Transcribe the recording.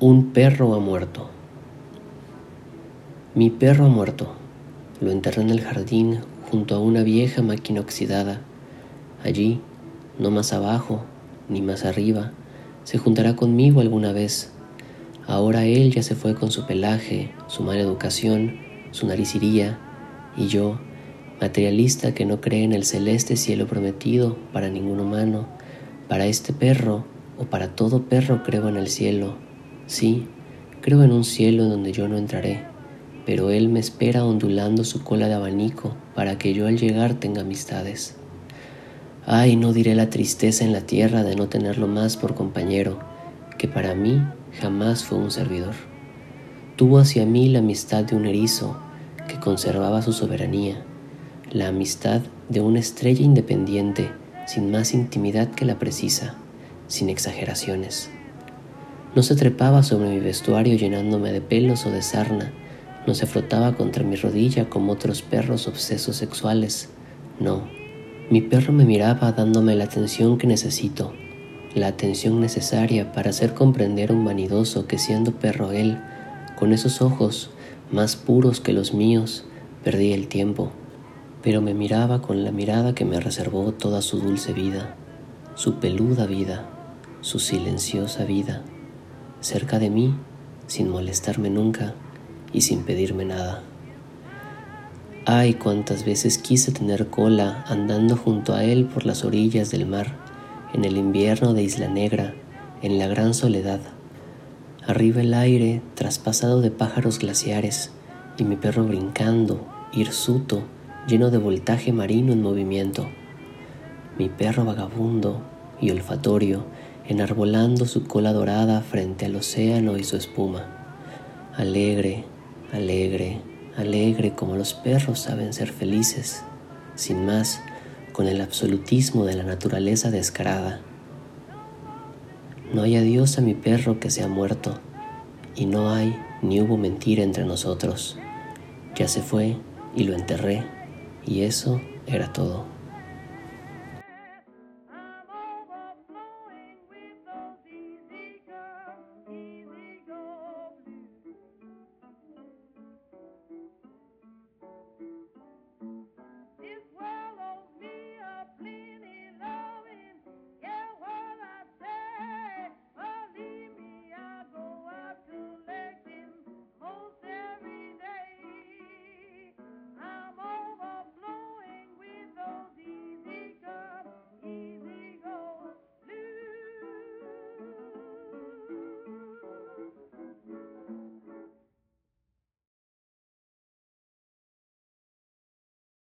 Un perro ha muerto. Mi perro ha muerto. Lo enterré en el jardín junto a una vieja máquina oxidada. Allí, no más abajo, ni más arriba, se juntará conmigo alguna vez. Ahora él ya se fue con su pelaje, su mala educación, su nariz iría, y yo, materialista que no cree en el celeste cielo prometido para ningún humano, para este perro o para todo perro creo en el cielo Sí, creo en un cielo donde yo no entraré, pero Él me espera ondulando su cola de abanico para que yo al llegar tenga amistades. Ay, no diré la tristeza en la tierra de no tenerlo más por compañero, que para mí jamás fue un servidor. Tuvo hacia mí la amistad de un erizo que conservaba su soberanía, la amistad de una estrella independiente sin más intimidad que la precisa, sin exageraciones. No se trepaba sobre mi vestuario llenándome de pelos o de sarna, no se frotaba contra mi rodilla como otros perros obsesos sexuales. No, mi perro me miraba dándome la atención que necesito, la atención necesaria para hacer comprender a un vanidoso que siendo perro él, con esos ojos más puros que los míos, perdí el tiempo, pero me miraba con la mirada que me reservó toda su dulce vida, su peluda vida, su silenciosa vida cerca de mí sin molestarme nunca y sin pedirme nada. Ay, cuántas veces quise tener cola andando junto a él por las orillas del mar, en el invierno de Isla Negra, en la gran soledad. Arriba el aire traspasado de pájaros glaciares y mi perro brincando, hirsuto, lleno de voltaje marino en movimiento. Mi perro vagabundo y olfatorio enarbolando su cola dorada frente al océano y su espuma. Alegre, alegre, alegre como los perros saben ser felices, sin más, con el absolutismo de la naturaleza descarada. No hay adiós a mi perro que se ha muerto, y no hay ni hubo mentira entre nosotros. Ya se fue y lo enterré, y eso era todo.